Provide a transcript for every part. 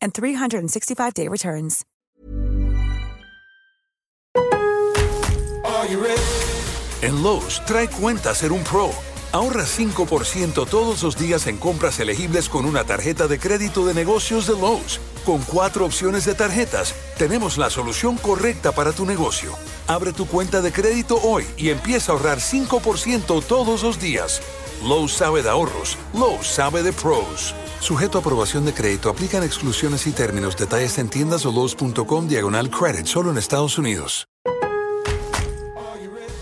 and 365-day returns. En Lowe's, trae cuenta ser un pro. Ahorra 5% todos los días en compras elegibles con una tarjeta de crédito de negocios de Lowe's. Con cuatro opciones de tarjetas, tenemos la solución correcta para tu negocio. Abre tu cuenta de crédito hoy y empieza a ahorrar 5% todos los días. Lowe's sabe de ahorros. Lowe's sabe de pros. Sujeto a aprobación de crédito, aplican exclusiones y términos. Detalles en tiendas o Lowe's.com diagonal credit, solo en Estados Unidos.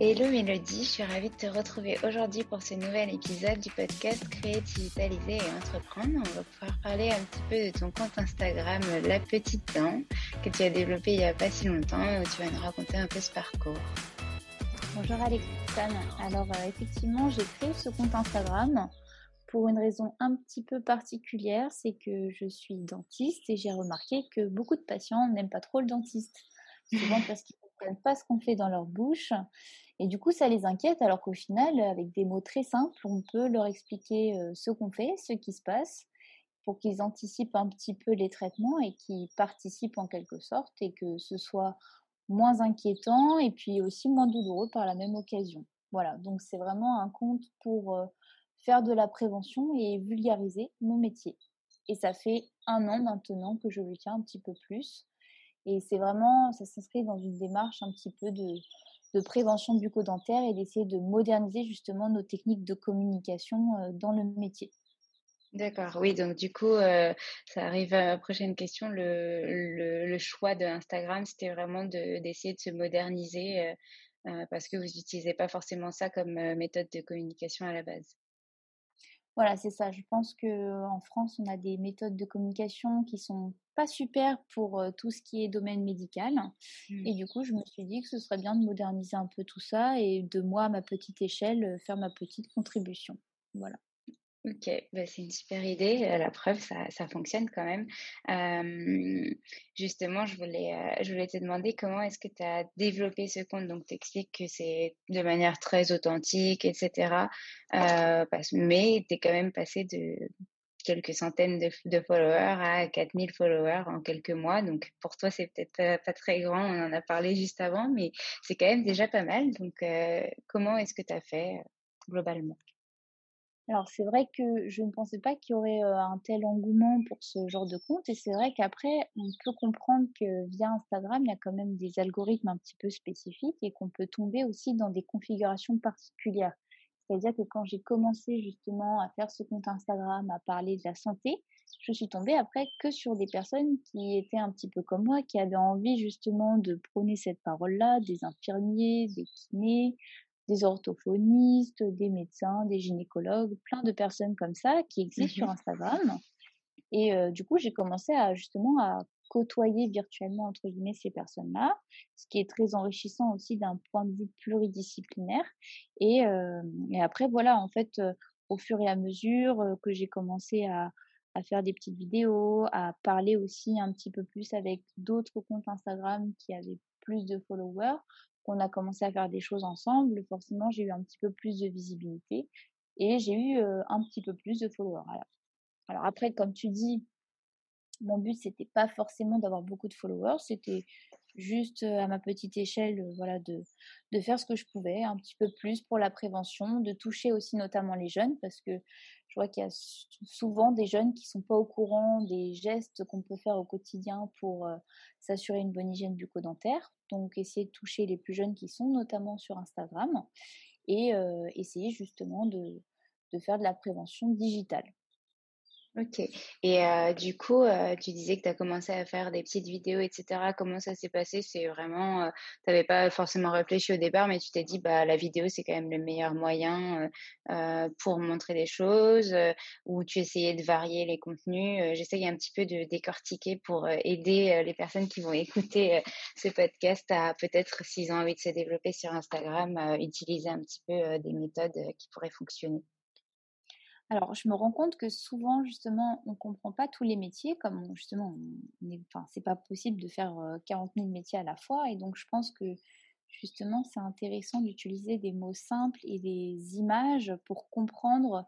Hello Mélodie, je suis ravie de te retrouver aujourd'hui pour ce nouvel épisode du podcast Créer, Digitaliser et Entreprendre. On va pouvoir parler un petit peu de ton compte Instagram La Petite Dent que tu as développé il n'y a pas si longtemps où tu vas nous raconter un peu ce parcours. Bonjour Alexandre. Alors euh, effectivement, j'ai créé ce compte Instagram pour une raison un petit peu particulière, c'est que je suis dentiste et j'ai remarqué que beaucoup de patients n'aiment pas trop le dentiste. Souvent parce qu'ils ne comprennent pas ce qu'on fait dans leur bouche et du coup, ça les inquiète, alors qu'au final, avec des mots très simples, on peut leur expliquer ce qu'on fait, ce qui se passe, pour qu'ils anticipent un petit peu les traitements et qu'ils participent en quelque sorte, et que ce soit moins inquiétant et puis aussi moins douloureux par la même occasion. Voilà, donc c'est vraiment un compte pour faire de la prévention et vulgariser mon métier. Et ça fait un an maintenant que je le tiens un petit peu plus. Et c'est vraiment, ça s'inscrit dans une démarche un petit peu de, de prévention bucco-dentaire et d'essayer de moderniser justement nos techniques de communication dans le métier. D'accord, oui, donc du coup, ça arrive à la prochaine question. Le, le, choix de Instagram, c'était vraiment d'essayer de, se moderniser parce que vous n'utilisez pas forcément ça comme méthode de communication à la base. Voilà, c'est ça. Je pense qu'en France, on a des méthodes de communication qui sont pas super pour tout ce qui est domaine médical. Et Mmh. du coup, je me suis dit que ce serait bien de moderniser un peu tout ça et de moi, à ma petite échelle, faire ma petite contribution. Voilà. Ok, bah, c'est une super idée. La preuve, ça, ça fonctionne quand même. Euh, justement, je voulais, euh, je voulais te demander comment est-ce que tu as développé ce compte? Donc, tu expliques que c'est de manière très authentique, etc. Euh, parce, mais tu es quand même passé de quelques centaines de, followers à 4000 followers en quelques mois. Donc, pour toi, c'est peut-être pas, très grand. On en a parlé juste avant, mais c'est quand même déjà pas mal. Donc, euh, comment est-ce que tu as fait euh, globalement? Alors c'est vrai que je ne pensais pas qu'il y aurait un tel engouement pour ce genre de compte et c'est vrai qu'après on peut comprendre que via Instagram il y a quand même des algorithmes un petit peu spécifiques et qu'on peut tomber aussi dans des configurations particulières. C'est-à-dire que quand j'ai commencé justement à faire ce compte Instagram, à parler de la santé, je suis tombée après que sur des personnes qui étaient un petit peu comme moi, qui avaient envie justement de prôner cette parole-là, des infirmiers, des kinés, des orthophonistes, des médecins, des gynécologues, plein de personnes comme ça qui existent sur mmh Instagram. Et du coup, j'ai commencé à justement à côtoyer virtuellement entre guillemets ces personnes-là, ce qui est très enrichissant aussi d'un point de vue pluridisciplinaire. Et, et après, voilà, en fait, au fur et à mesure que j'ai commencé à, faire des petites vidéos, à parler aussi un petit peu plus avec d'autres comptes Instagram qui avaient plus de followers, on a commencé à faire des choses ensemble, forcément, j'ai eu un petit peu plus de visibilité et j'ai eu un petit peu plus de followers. Alors, après, comme tu dis, mon but, c'était pas forcément d'avoir beaucoup de followers, c'était juste à ma petite échelle, voilà, de, de faire ce que je pouvais, un petit peu plus pour la prévention, de toucher aussi notamment les jeunes, parce que je vois qu'il y a souvent des jeunes qui sont pas au courant des gestes qu'on peut faire au quotidien pour s'assurer une bonne hygiène bucco-dentaire. Donc, essayer de toucher les plus jeunes qui sont notamment sur Instagram et essayer justement de, de faire de la prévention digitale. Ok. Et euh, du coup, euh, tu disais que tu as commencé à faire des petites vidéos, etc. Comment ça s'est passé? C'est vraiment, euh, tu n'avais pas forcément réfléchi au départ, mais tu t'es dit, bah, la vidéo, c'est quand même le meilleur moyen pour montrer des choses, ou tu essayais de varier les contenus. J'essaye un petit peu de décortiquer pour aider les personnes qui vont écouter ce podcast à peut-être, s'ils ont envie de se développer sur Instagram, utiliser un petit peu des méthodes qui pourraient fonctionner. Alors, je me rends compte que souvent, justement, on ne comprend pas tous les métiers, comme justement, enfin, c'est pas possible de faire 40 000 métiers à la fois. Et donc, je pense que justement, c'est intéressant d'utiliser des mots simples et des images pour comprendre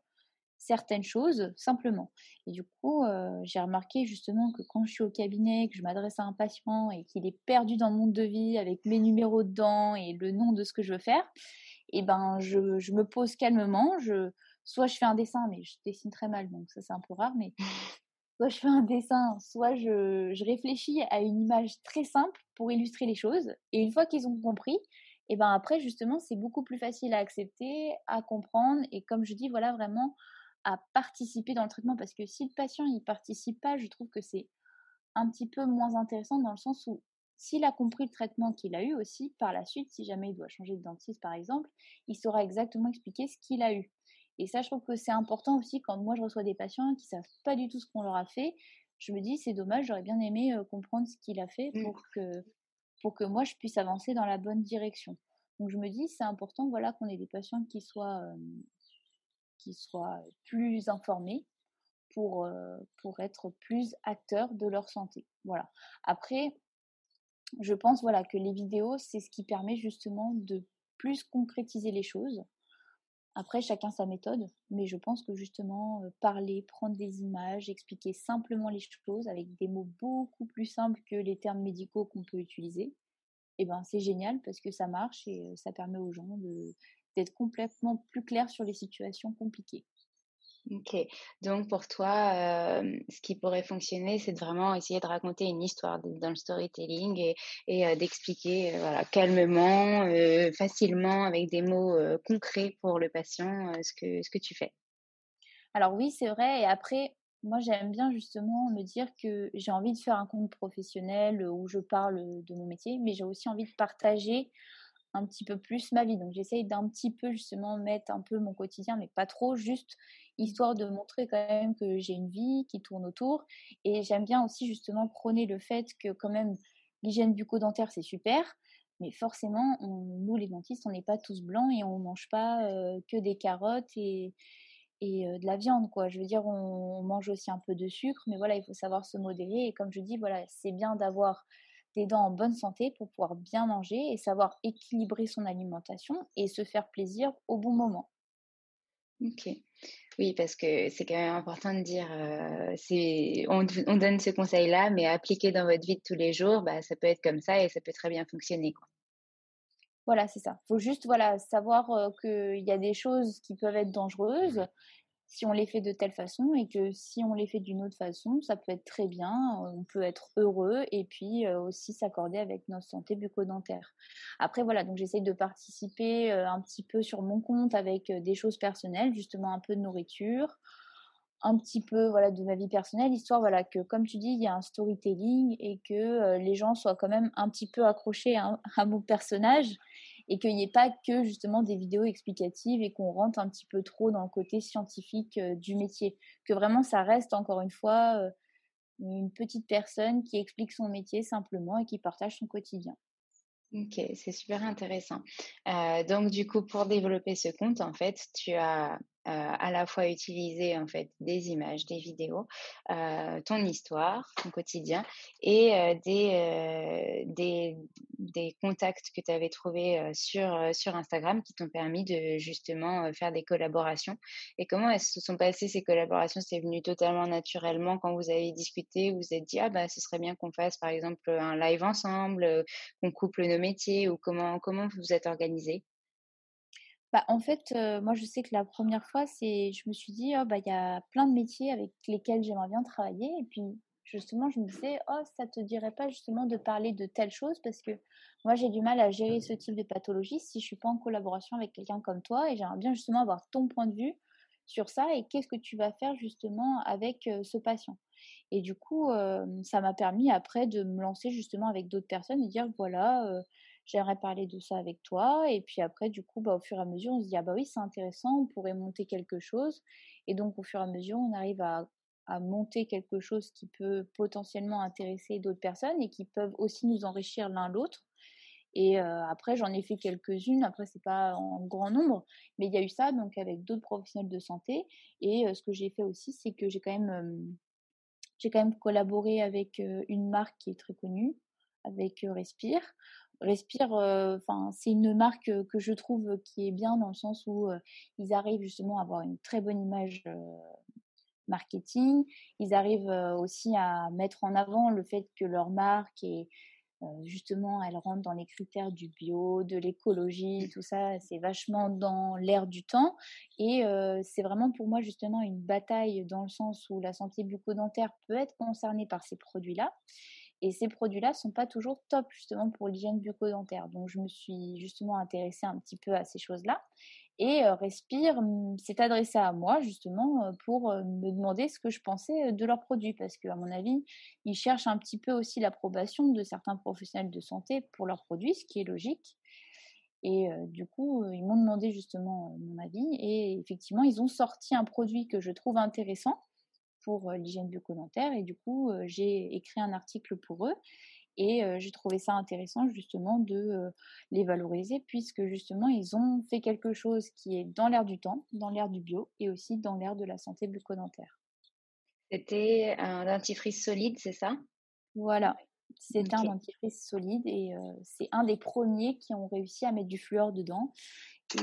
certaines choses simplement. Et du coup, j'ai remarqué justement que quand je suis au cabinet, que je m'adresse à un patient et qu'il est perdu dans le monde de vie avec mes numéros dedans et le nom de ce que je veux faire, et eh ben, je, je me pose calmement, je soit je fais un dessin, mais je dessine très mal, donc ça c'est un peu rare, mais soit je fais un dessin, soit je, réfléchis à une image très simple pour illustrer les choses. Et une fois qu'ils ont compris, et ben après justement c'est beaucoup plus facile à accepter, à comprendre et comme je dis voilà vraiment à participer dans le traitement parce que si le patient il participe pas, je trouve que c'est un petit peu moins intéressant dans le sens où s'il a compris le traitement qu'il a eu aussi, par la suite, si jamais il doit changer de dentiste par exemple, il saura exactement expliquer ce qu'il a eu. Et ça, je trouve que c'est important aussi quand moi je reçois des patients qui savent pas du tout ce qu'on leur a fait. Je me dis, c'est dommage, j'aurais bien aimé comprendre ce qu'il a fait mmh. pour que, pour que moi je puisse avancer dans la bonne direction. Donc je me dis, c'est important voilà, qu'on ait des patients qui soient, qui soient plus informés pour, pour être plus acteurs de leur santé. Voilà. Après, je pense voilà, que les vidéos, c'est ce qui permet justement de plus concrétiser les choses après, chacun sa méthode, mais je pense que justement, parler, prendre des images, expliquer simplement les choses avec des mots beaucoup plus simples que les termes médicaux qu'on peut utiliser, eh ben, c'est génial parce que ça marche et ça permet aux gens d'être complètement plus clairs sur les situations compliquées. Ok, donc pour toi, ce qui pourrait fonctionner, c'est vraiment essayer de raconter une histoire dans le storytelling et, d'expliquer voilà, calmement, facilement, avec des mots concrets pour le patient, ce, que, ce que tu fais. Alors oui, c'est vrai. Et après, moi, j'aime bien justement me dire que j'ai envie de faire un compte professionnel où je parle de mon métier, mais j'ai aussi envie de partager un petit peu plus ma vie. Donc j'essaye d'un petit peu justement mettre un peu mon quotidien, mais pas trop, juste histoire de montrer quand même que j'ai une vie qui tourne autour. Et j'aime bien aussi justement prôner le fait que quand même l'hygiène bucco-dentaire c'est super, mais forcément nous les dentistes on n'est pas tous blancs et on mange pas que des carottes et et de la viande quoi. Je veux dire on, mange aussi un peu de sucre, mais voilà il faut savoir se modérer et comme je dis voilà c'est bien d'avoir des dents en bonne santé pour pouvoir bien manger et savoir équilibrer son alimentation et se faire plaisir au bon moment. Ok. Oui, parce que c'est quand même important de dire, c'est, on, donne ce conseil-là, mais appliqué dans votre vie de tous les jours, bah, ça peut être comme ça et ça peut très bien fonctionner. Quoi. Voilà, c'est ça. Il faut juste voilà, savoir qu'il y a des choses qui peuvent être dangereuses si on les fait de telle façon et que si on les fait d'une autre façon, ça peut être très bien, on peut être heureux et puis aussi s'accorder avec notre santé bucco-dentaire. Après voilà, donc j'essaye de participer un petit peu sur mon compte avec des choses personnelles, justement un peu de nourriture, un petit peu voilà de ma vie personnelle, histoire voilà que comme tu dis, il y a un storytelling et que les gens soient quand même un petit peu accrochés à, à mon personnage et qu'il n'y ait pas que justement des vidéos explicatives et qu'on rentre un petit peu trop dans le côté scientifique euh, du métier. Que vraiment ça reste encore une fois euh, une petite personne qui explique son métier simplement et qui partage son quotidien. Ok, c'est super intéressant. Euh, donc du coup, pour développer ce compte, en fait, tu as à la fois utiliser en fait des images, des vidéos, ton histoire, ton quotidien et des, des, des, contacts que tu avais trouvés sur, sur Instagram qui t'ont permis de justement faire des collaborations. Et comment se sont passées ces collaborations? C'est venu totalement naturellement quand vous avez discuté, vous vous êtes dit ah bah ce serait bien qu'on fasse par exemple un live ensemble, qu'on couple nos métiers ou comment comment vous êtes organisé bah, en fait, moi, je sais que la première fois, c'est je me suis dit: «Oh, bah, il y a plein de métiers avec lesquels j'aimerais bien travailler» et puis, justement, je me disais: «Oh, ça te dirait pas justement de parler de telle chose?» parce que moi, j'ai du mal à gérer ce type de pathologie si je suis pas en collaboration avec quelqu'un comme toi et j'aimerais bien justement avoir ton point de vue sur ça et qu'est-ce que tu vas faire justement avec, ce patient? Et du coup, ça m'a permis après de me lancer justement avec d'autres personnes et dire: «Voilà, j'aimerais parler de ça avec toi. Et puis après, du coup, bah, au fur et à mesure, on se dit, ah bah oui, c'est intéressant, on pourrait monter quelque chose. Et donc, au fur et à mesure, on arrive à, monter quelque chose qui peut potentiellement intéresser d'autres personnes et qui peuvent aussi nous enrichir l'un l'autre. Et euh, après, j'en ai fait quelques-unes. Après, c'est pas en grand nombre, mais il y a eu ça donc avec d'autres professionnels de santé. Et ce que j'ai fait aussi, c'est que j'ai quand même j'ai quand même collaboré avec une marque qui est très connue, avec Respire, Respire, enfin, c'est une marque que je trouve qui est bien dans le sens où ils arrivent justement à avoir une très bonne image marketing. Ils arrivent aussi à mettre en avant le fait que leur marque est justement, elle rentre dans les critères du bio, de l'écologie, tout ça, c'est vachement dans l'air du temps. Et c'est vraiment pour moi justement une bataille dans le sens où la santé bucco-dentaire peut être concernée par ces produits-là. Et ces produits-là sont pas toujours top justement pour l'hygiène bucco-dentaire. Donc je me suis justement intéressée un petit peu à ces choses-là. Et Respire s'est adressé à moi justement pour me demander ce que je pensais de leurs produits. Parce qu'à mon avis, ils cherchent un petit peu aussi l'approbation de certains professionnels de santé pour leurs produits, ce qui est logique. Et du coup, ils m'ont demandé justement mon avis. Et effectivement, ils ont sorti un produit que je trouve intéressant pour l'hygiène bucco-dentaire et du coup j'ai écrit un article pour eux et j'ai trouvé ça intéressant justement de les valoriser puisque justement ils ont fait quelque chose qui est dans l'air du temps, dans l'air du bio et aussi dans l'air de la santé bucco-dentaire. C'était un dentifrice solide, c'est ça? Voilà, c'est un dentifrice solide et c'est un des premiers qui ont réussi à mettre du fluor dedans.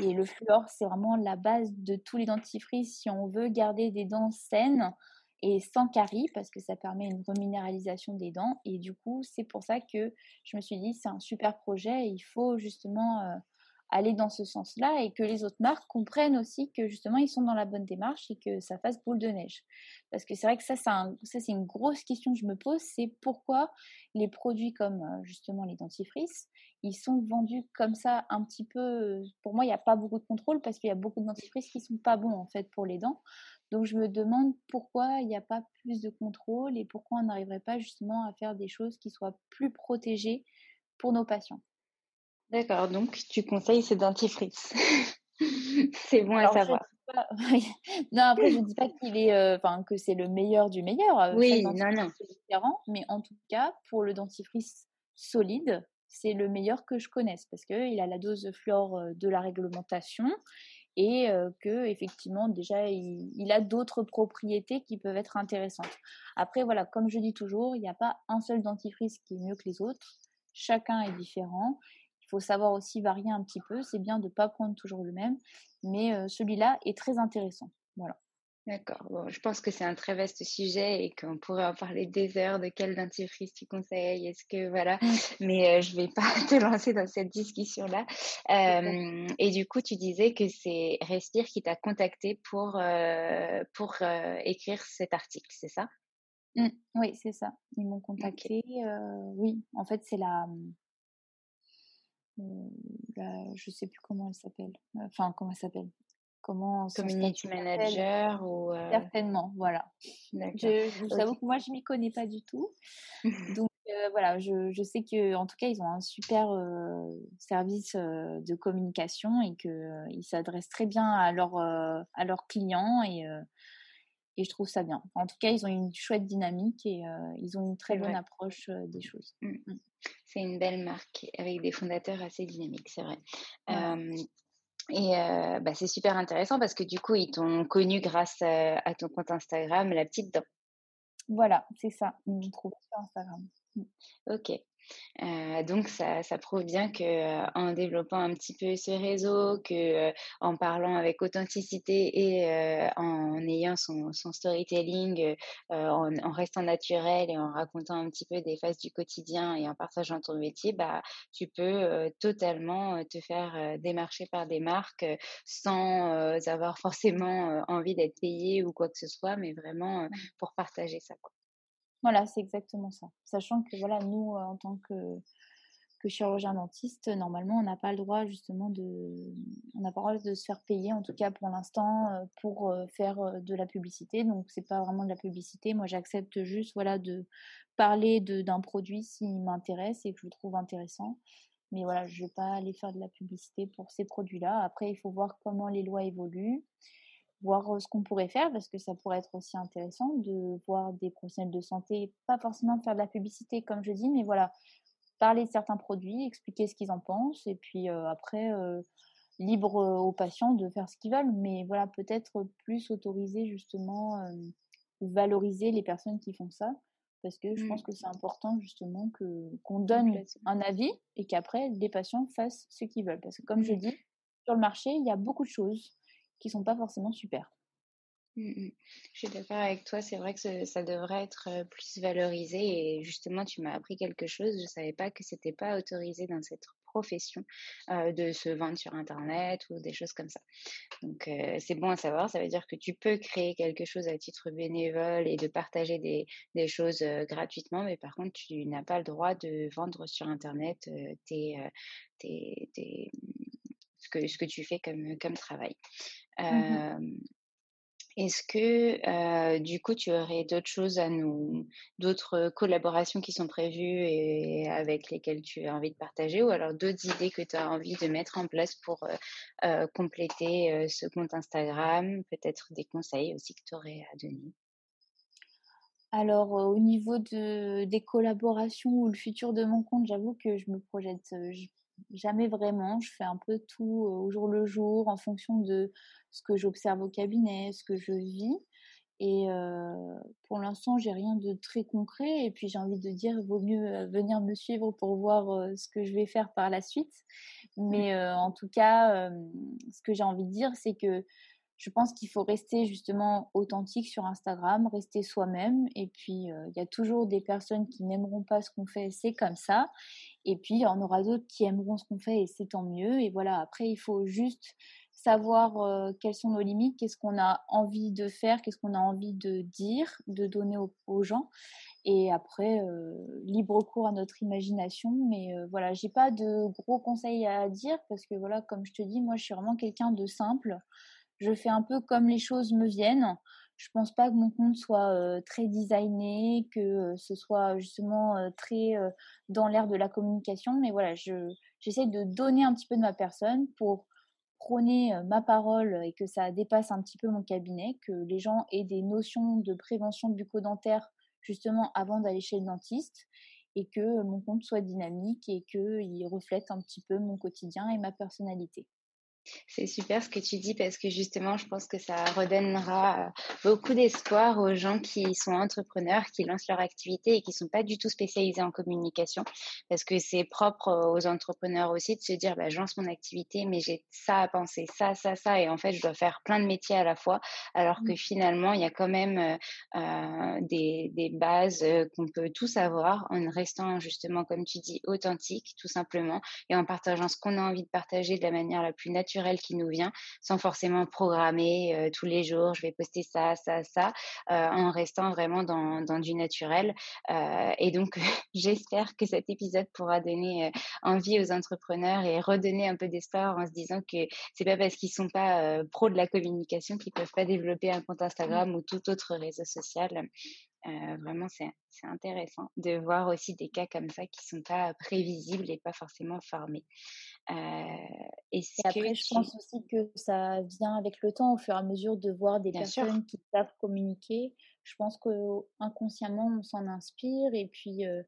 Et le fluor, c'est vraiment la base de tous les dentifrices si on veut garder des dents saines et sans carie parce que ça permet une reminéralisation des dents. Et du coup, c'est pour ça que je me suis dit, c'est un super projet et il faut justement euh, aller dans ce sens-là et que les autres marques comprennent aussi que justement, ils sont dans la bonne démarche et que ça fasse boule de neige. Parce que c'est vrai que ça, c'est une grosse question que je me pose, c'est pourquoi les produits comme euh, justement les dentifrices, ils sont vendus comme ça un petit peu. Pour moi, il n'y a pas beaucoup de contrôle parce qu'il y a beaucoup de dentifrices qui sont pas bons en fait pour les dents. Donc je me demande pourquoi il n'y a pas plus de contrôle et pourquoi on n'arriverait pas justement à faire des choses qui soient plus protégées pour nos patients. D'accord, donc tu conseilles ces dentifrices. c'est bon à savoir. non, après je ne dis pas qu'il est, euh, que c'est le meilleur du meilleur. Euh, oui, non, non. Différent, mais en tout cas pour le dentifrice solide, c'est le meilleur que je connaisse parce qu'il a la dose fluor euh, de la réglementation et que effectivement déjà il, a d'autres propriétés qui peuvent être intéressantes. Après voilà, comme je dis toujours, il n'y a pas un seul dentifrice qui est mieux que les autres. Chacun est différent. Il faut savoir aussi varier un petit peu. C'est bien de ne pas prendre toujours le même, mais celui-là est très intéressant. Voilà. D'accord. Bon, je pense que c'est un très vaste sujet et qu'on pourrait en parler des heures de quel dentifrice tu conseilles. Est-ce que voilà, Mmh. mais euh, je vais pas te lancer dans cette discussion-là. Euh, et du coup, tu disais que c'est Respire qui t'a contacté pour euh, pour euh, écrire cet article, c'est ça? Mmh. Oui, c'est ça. Ils m'ont contacté. oui, en fait, c'est la, euh, la- je sais plus comment elle s'appelle. Enfin, comment elle s'appelle? Comment Community manager ou euh, Certainement, voilà. Je, je vous Ok. avoue que moi, je m'y connais pas du tout. Donc euh, voilà, je, je sais que en tout cas, ils ont un super euh, service euh, de communication et que ils s'adressent très bien à leurs à leurs clients et et je trouve ça bien. En tout cas, ils ont une chouette dynamique et euh, ils ont une très bonne vrai. approche euh, des choses. Mm. Mm. C'est une belle marque avec des fondateurs assez dynamiques, c'est vrai. Euh, et euh, bah, c'est super intéressant parce que du coup, ils t'ont connu grâce à, à ton compte Instagram, La Petite Dent. Voilà, c'est ça. Ils m'ont trouvé sur Instagram. Mm. Ok. Euh, donc ça, ça prouve bien que euh, en développant un petit peu ce réseau, que euh, en parlant avec authenticité et en ayant son, son storytelling, en, en restant naturel et en racontant un petit peu des phases du quotidien et en partageant ton métier, bah tu peux totalement te faire démarcher par des marques sans avoir forcément envie d'être payé ou quoi que ce soit, mais vraiment euh, pour partager ça, quoi. Voilà, c'est exactement ça. Sachant que voilà, nous, en tant que, que chirurgien dentiste, normalement, on n'a pas le droit justement de, on n'a pas le droit de se faire payer, en tout cas pour l'instant, euh, pour euh, faire euh, de la publicité. Donc c'est pas vraiment de la publicité. Moi, j'accepte juste voilà de parler d'un produit s'il m'intéresse et que je le trouve intéressant. Mais voilà, je vais pas aller faire de la publicité pour ces produits-là. Après, il faut voir comment les lois évoluent voir ce qu'on pourrait faire parce que ça pourrait être aussi intéressant de voir des professionnels de santé, pas forcément faire de la publicité comme je dis, mais voilà, parler de certains produits, expliquer ce qu'ils en pensent et puis euh, après euh, libre aux patients de faire ce qu'ils veulent, mais voilà, peut-être plus autoriser justement euh, ou valoriser les personnes qui font ça parce que je Mm. pense que c'est important justement que qu'on donne un avis et qu'après les patients fassent ce qu'ils veulent parce que comme je Mm. dis sur le marché, il y a beaucoup de choses qui sont pas forcément super. Mm, mm. Je suis d'accord avec toi, c'est vrai que ça devrait être plus valorisé et justement tu m'as appris quelque chose, je savais pas que c'était pas autorisé dans cette profession de se vendre sur internet ou des choses comme ça. Donc c'est bon à savoir, ça veut dire que tu peux créer quelque chose à titre bénévole et de partager des, choses gratuitement, mais par contre tu n'as pas le droit de vendre sur internet tes, ce que, ce que tu fais comme, comme travail. Mmh est-ce que euh, du coup tu aurais d'autres choses à nous, d'autres collaborations qui sont prévues et avec lesquelles tu as envie de partager ou alors d'autres idées que tu as envie de mettre en place pour euh, compléter euh, ce compte Instagram, peut-être des conseils aussi que tu aurais à donner? Alors, au niveau de des collaborations ou le futur de mon compte, j'avoue que je me projette, jamais vraiment. Je fais un peu tout, heu, au jour le jour en fonction de ce que j'observe au cabinet, ce que je vis et pour l'instant, j'ai rien de très concret et puis j'ai envie de dire, vaut mieux, heu, venir me suivre pour voir, ce que je vais faire par la suite. Mais heu, en tout cas, ce que j'ai envie de dire, c'est que je pense qu'il faut rester justement authentique sur Instagram, rester soi-même. Et puis, euh, il y a toujours des personnes qui n'aimeront pas ce qu'on fait, c'est comme ça. Et puis, il y en aura d'autres qui aimeront ce qu'on fait et c'est tant mieux. Et voilà, après, il faut juste savoir euh, quelles sont nos limites, qu'est-ce qu'on a envie de faire, qu'est-ce qu'on a envie de dire, de donner aux, gens. Et après, euh, libre cours à notre imagination. Mais voilà, j'ai pas de gros conseils à dire parce que voilà, comme je te dis, moi, je suis vraiment quelqu'un de simple je fais un peu comme les choses me viennent. Je pense pas que mon compte soit euh, très designé, que euh, ce soit justement euh, très dans l'air de la communication, mais voilà, je j'essaie de donner un petit peu de ma personne pour prôner ma parole et que ça dépasse un petit peu mon cabinet, que les gens aient des notions de prévention bucco-dentaire justement avant d'aller chez le dentiste et que mon compte soit dynamique et qu'il reflète un petit peu mon quotidien et ma personnalité. C'est super ce que tu dis parce que justement, je pense que ça redonnera beaucoup d'espoir aux gens qui sont entrepreneurs, qui lancent leur activité et qui sont pas du tout spécialisés en communication parce que c'est propre aux entrepreneurs aussi de se dire, bah, je lance mon activité, mais j'ai ça à penser, ça, ça, ça, et en fait, je dois faire plein de métiers à la fois, alors que mmh. finalement, il y a quand même euh, des, des, bases qu'on peut tous avoir en restant justement, comme tu dis, authentique, tout simplement, et en partageant ce qu'on a envie de partager de la manière la plus naturelle qui nous vient, sans forcément programmer euh, tous les jours, je vais poster ça, ça, ça, euh, en restant vraiment dans, dans du naturel. Euh, et donc, j'espère que cet épisode pourra donner envie aux entrepreneurs et redonner un peu d'espoir en se disant que c'est pas parce qu'ils sont pas pros de la communication qu'ils peuvent pas développer un compte Instagram ou tout autre réseau social. Euh, vraiment, c'est intéressant de voir aussi des cas comme ça qui sont pas prévisibles et pas forcément formés. Euh, et après, je pense aussi que ça vient avec le temps, au fur et à mesure de voir des personnes qui savent communiquer. Je pense que inconsciemment on s'en inspire. Et puis, euh,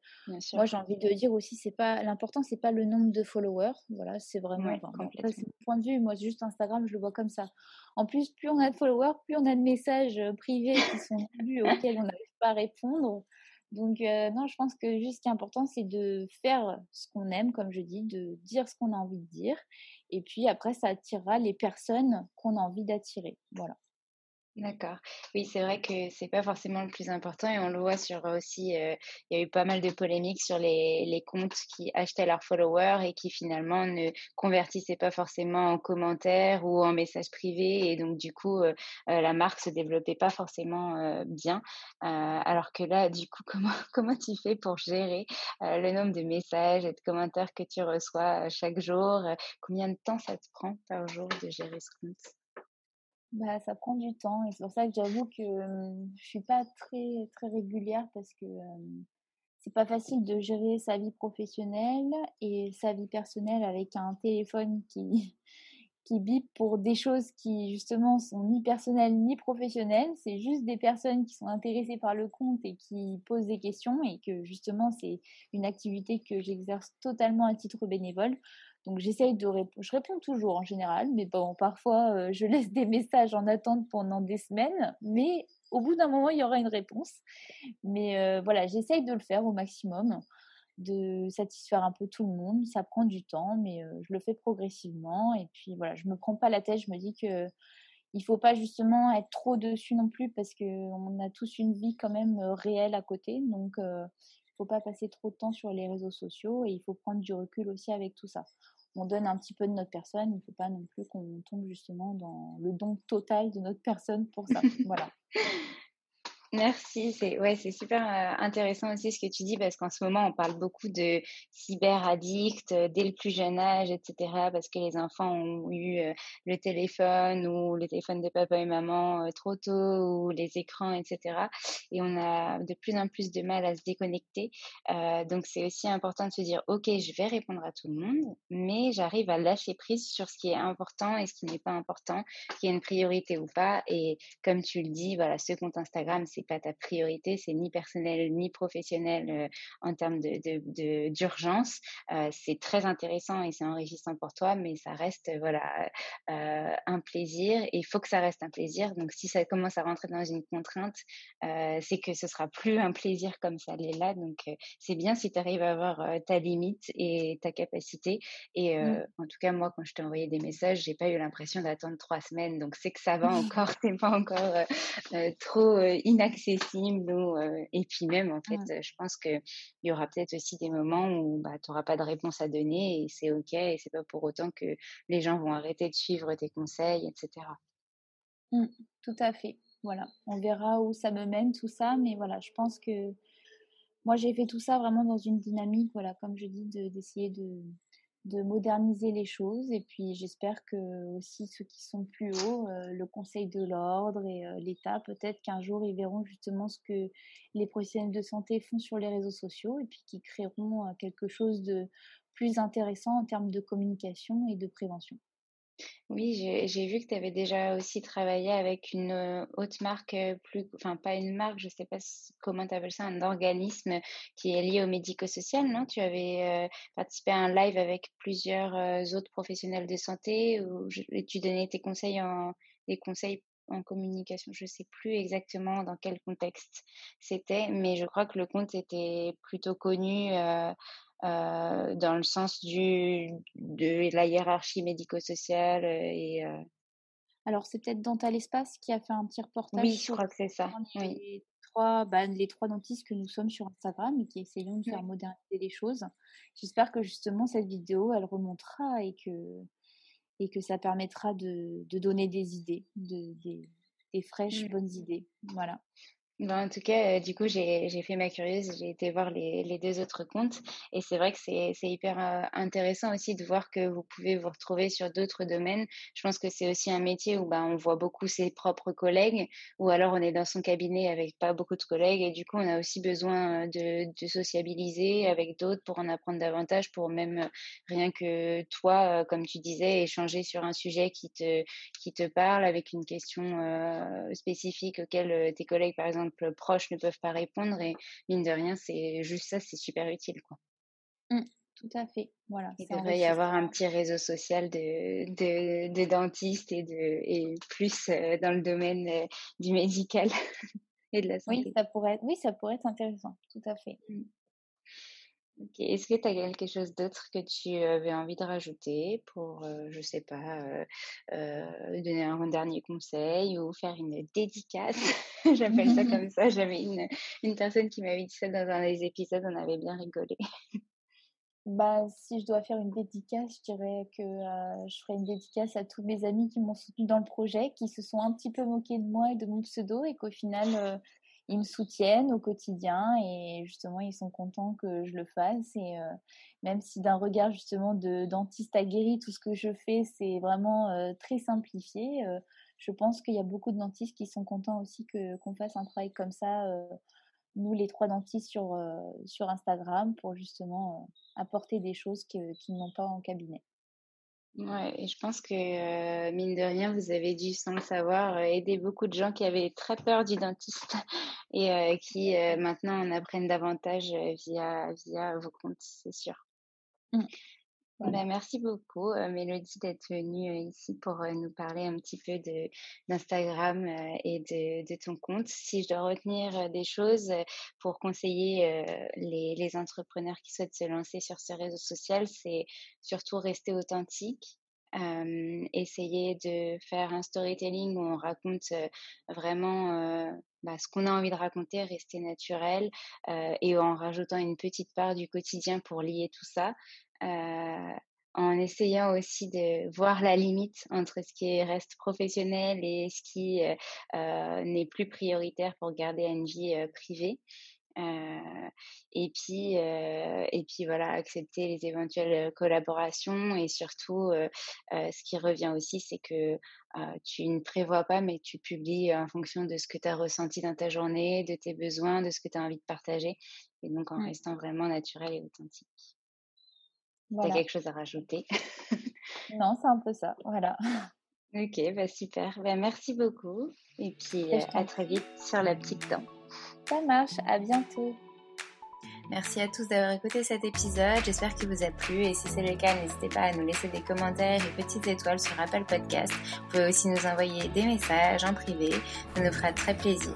moi, j'ai envie de dire aussi, c'est pas l'important, c'est pas le nombre de followers. Voilà, c'est vraiment. c'est mon point de vue. Moi, juste Instagram, je le vois comme ça. En plus, plus on a de followers, plus on a de messages privés qui sont vus auxquels on n'arrive pas à répondre. Donc, euh, non, je pense que juste ce qui est important, c'est de faire ce qu'on aime, comme je dis, de dire ce qu'on a envie de dire. Et puis après, ça attirera les personnes qu'on a envie d'attirer. Voilà. D'accord. Oui, c'est vrai que c'est pas forcément le plus important et on le voit sur aussi, il y a eu pas mal de polémiques sur les, les comptes qui achetaient leurs followers et qui finalement ne convertissaient pas forcément en commentaires ou en messages privés et donc du coup euh, la marque se développait pas forcément bien. alors que là, du coup, comment comment tu fais pour gérer le nombre de messages et de commentaires que tu reçois chaque jour? Combien de temps ça te prend par jour de gérer ce compte? Bah, ça prend du temps et c'est pour ça que j'avoue que je suis pas très très régulière parce que c'est pas facile de gérer sa vie professionnelle et sa vie personnelle avec un téléphone qui qui bip pour des choses qui justement sont ni personnelles ni professionnelles, c'est juste des personnes qui sont intéressées par le compte et qui posent des questions et que justement c'est une activité que j'exerce totalement à titre bénévole. Donc j'essaye de répondre, je réponds toujours en général, mais bon, parfois euh, je laisse des messages en attente pendant des semaines, mais au bout d'un moment, il y aura une réponse. Mais euh, voilà, j'essaye de le faire au maximum, de satisfaire un peu tout le monde. Ça prend du temps, mais je le fais progressivement. Et puis voilà, je me prends pas la tête, je me dis que il faut pas justement être trop dessus non plus parce qu'on a tous une vie quand même réelle à côté. Donc faut pas passer trop de temps sur les réseaux sociaux et il faut prendre du recul aussi avec tout ça. On donne un petit peu de notre personne, il ne faut pas non plus qu'on tombe justement dans le don total de notre personne pour ça. voilà. Merci, c'est ouais, super euh, intéressant aussi ce que tu dis parce qu'en ce moment on parle beaucoup de cyber-addicts euh, dès le plus jeune âge, etc. Parce que les enfants ont eu euh, le téléphone ou le téléphone de papa et maman trop tôt ou les écrans, etc. Et on a de plus en plus de mal à se déconnecter. donc c'est aussi important de se dire ok, je vais répondre à tout le monde, mais j'arrive à lâcher prise sur ce qui est important et ce qui n'est pas important, qui est une priorité ou pas. Et comme tu le dis, voilà, ce compte Instagram, c'est pas ta priorité, c'est ni personnel ni professionnel euh, en termes de d'urgence. Euh, c'est très intéressant et c'est enrichissant pour toi, mais ça reste voilà euh, un plaisir et il faut que ça reste un plaisir. Donc si ça commence à rentrer dans une contrainte, c'est que ce sera plus un plaisir comme ça l'est là. Donc c'est bien si tu arrives à avoir ta limite et ta capacité. Et mmh. en tout cas moi quand je t'ai envoyé des messages, j'ai pas eu l'impression d'attendre trois semaines. Donc c'est que ça va encore, t'es pas encore trop inactif accessible. Euh, et puis même, en fait, je pense qu'il y aura peut-être aussi des moments où bah, tu n'auras pas de réponse à donner et c'est OK. Et c'est pas pour autant que les gens vont arrêter de suivre tes conseils, etc. Mmh, tout à fait. Voilà, on verra où ça me mène tout ça, mais voilà, je pense que moi j'ai fait tout ça vraiment dans une dynamique, voilà, comme je dis, d'essayer de, de moderniser les choses. Et puis j'espère que aussi ceux qui sont plus hauts, euh, le Conseil de l'ordre et euh, l'État, peut-être qu'un jour ils verront justement ce que les professionnels de santé font sur les réseaux sociaux et puis qui créeront euh, quelque chose de plus intéressant en termes de communication et de prévention. Oui, j'ai vu que tu avais déjà aussi travaillé avec une euh, autre marque, euh, plus, enfin pas une marque, je sais pas comment tu appelles ça, un organisme qui est lié au médico-social, non? Tu avais euh, participé à un live avec plusieurs euh, autres professionnels de santé où et tu donnais tes conseils en, des conseils en communication. Je sais plus exactement dans quel contexte c'était, mais je crois que le compte était plutôt connu. Euh, dans le sens du, de la hiérarchie médico-sociale euh, et euh, Alors, c'est peut-être Dental Espace qui a fait un petit reportage oui, je sur crois que c'est ça. Oui. les trois, bah, les trois dentistes que nous sommes sur Instagram et qui essayons de faire Oui. moderniser les choses. J'espère que justement cette vidéo, elle remontera et que, et que ça permettra de, de donner des idées, de, des, des fraîches Mm. bonnes idées. Voilà. Ben, en tout cas, euh, du coup, j'ai fait ma curieuse, j'ai été voir les, les deux autres comptes et c'est vrai que c'est hyper euh, intéressant aussi de voir que vous pouvez vous retrouver sur d'autres domaines. Je pense que c'est aussi un métier où ben, on voit beaucoup ses propres collègues ou alors on est dans son cabinet avec pas beaucoup de collègues et du coup, on a aussi besoin euh, de, de sociabiliser avec d'autres pour en apprendre davantage, pour même rien que toi, comme tu disais, échanger sur un sujet qui te, qui te parle avec une question spécifique auquel tes collègues, par exemple, proches ne peuvent pas répondre. Et mine de rien, c'est juste ça, c'est super utile, quoi. Mm, tout à fait. Voilà. Il devrait y avoir un petit réseau social de, de, de dentistes et, de, et plus euh, dans le domaine euh, du médical et de la Oui, santé. ça pourrait être, oui, ça pourrait être intéressant. Tout à fait. Mm. Ok. Est-ce que tu as quelque chose d'autre que tu avais envie de rajouter pour, euh, je sais pas, euh, euh, donner un dernier conseil ou faire une dédicace? J'appelle ça comme ça. J'avais une, une personne qui m'avait dit ça dans un des épisodes, on avait bien rigolé. Bah, si je dois faire une dédicace, je dirais que euh, je ferai une dédicace à tous mes amis qui m'ont soutenu dans le projet, qui se sont un petit peu moqués de moi et de mon pseudo, et qu'au final, euh, ils me soutiennent au quotidien, et justement, ils sont contents que je le fasse. Et euh, même si d'un regard justement de dentiste aguerri, tout ce que je fais, c'est vraiment euh, très simplifié, euh, je pense qu'il y a beaucoup de dentistes qui sont contents aussi que qu'on fasse un travail comme ça. nous, les trois dentistes sur, sur Instagram, pour justement apporter des choses qu'ils n'ont pas en cabinet. Ouais, et je pense que, euh, mine de rien, vous avez dû, sans le savoir, euh, aider beaucoup de gens qui avaient très peur du dentiste et euh, qui maintenant en apprennent davantage via, via vos comptes, c'est sûr. Mm. Merci beaucoup, euh, Mélodie, d'être venue euh, ici pour euh, nous parler un petit peu d'Instagram euh, et de, ton compte. Si je dois retenir des choses pour conseiller les, entrepreneurs qui souhaitent se lancer sur ce réseau social, c'est surtout rester authentique. essayer de faire un storytelling où on raconte vraiment bah, ce qu'on a envie de raconter, rester naturel et en rajoutant une petite part du quotidien pour lier tout ça en essayant aussi de voir la limite entre ce qui reste professionnel et ce qui euh, euh, n'est plus prioritaire pour garder une vie euh, privée. Euh, et puis euh, et puis voilà accepter les éventuelles collaborations et surtout euh, euh, ce qui revient aussi c'est que euh, tu ne prévois pas mais tu publies en fonction de ce que tu as ressenti dans ta journée de tes besoins de ce que tu as envie de partager et donc en restant vraiment naturel et authentique Voilà. quelque chose à rajouter? Non, c'est un peu ça. Voilà. ok bah super bah, merci beaucoup et puis Et euh, à très vite sur la petite dent Ça marche. À bientôt. Merci à tous d'avoir écouté cet épisode, j'espère qu'il vous a plu et si c'est le cas, n'hésitez pas à nous laisser des commentaires et petites étoiles sur Apple Podcast. Vous pouvez aussi nous envoyer des messages en privé, ça nous fera très plaisir.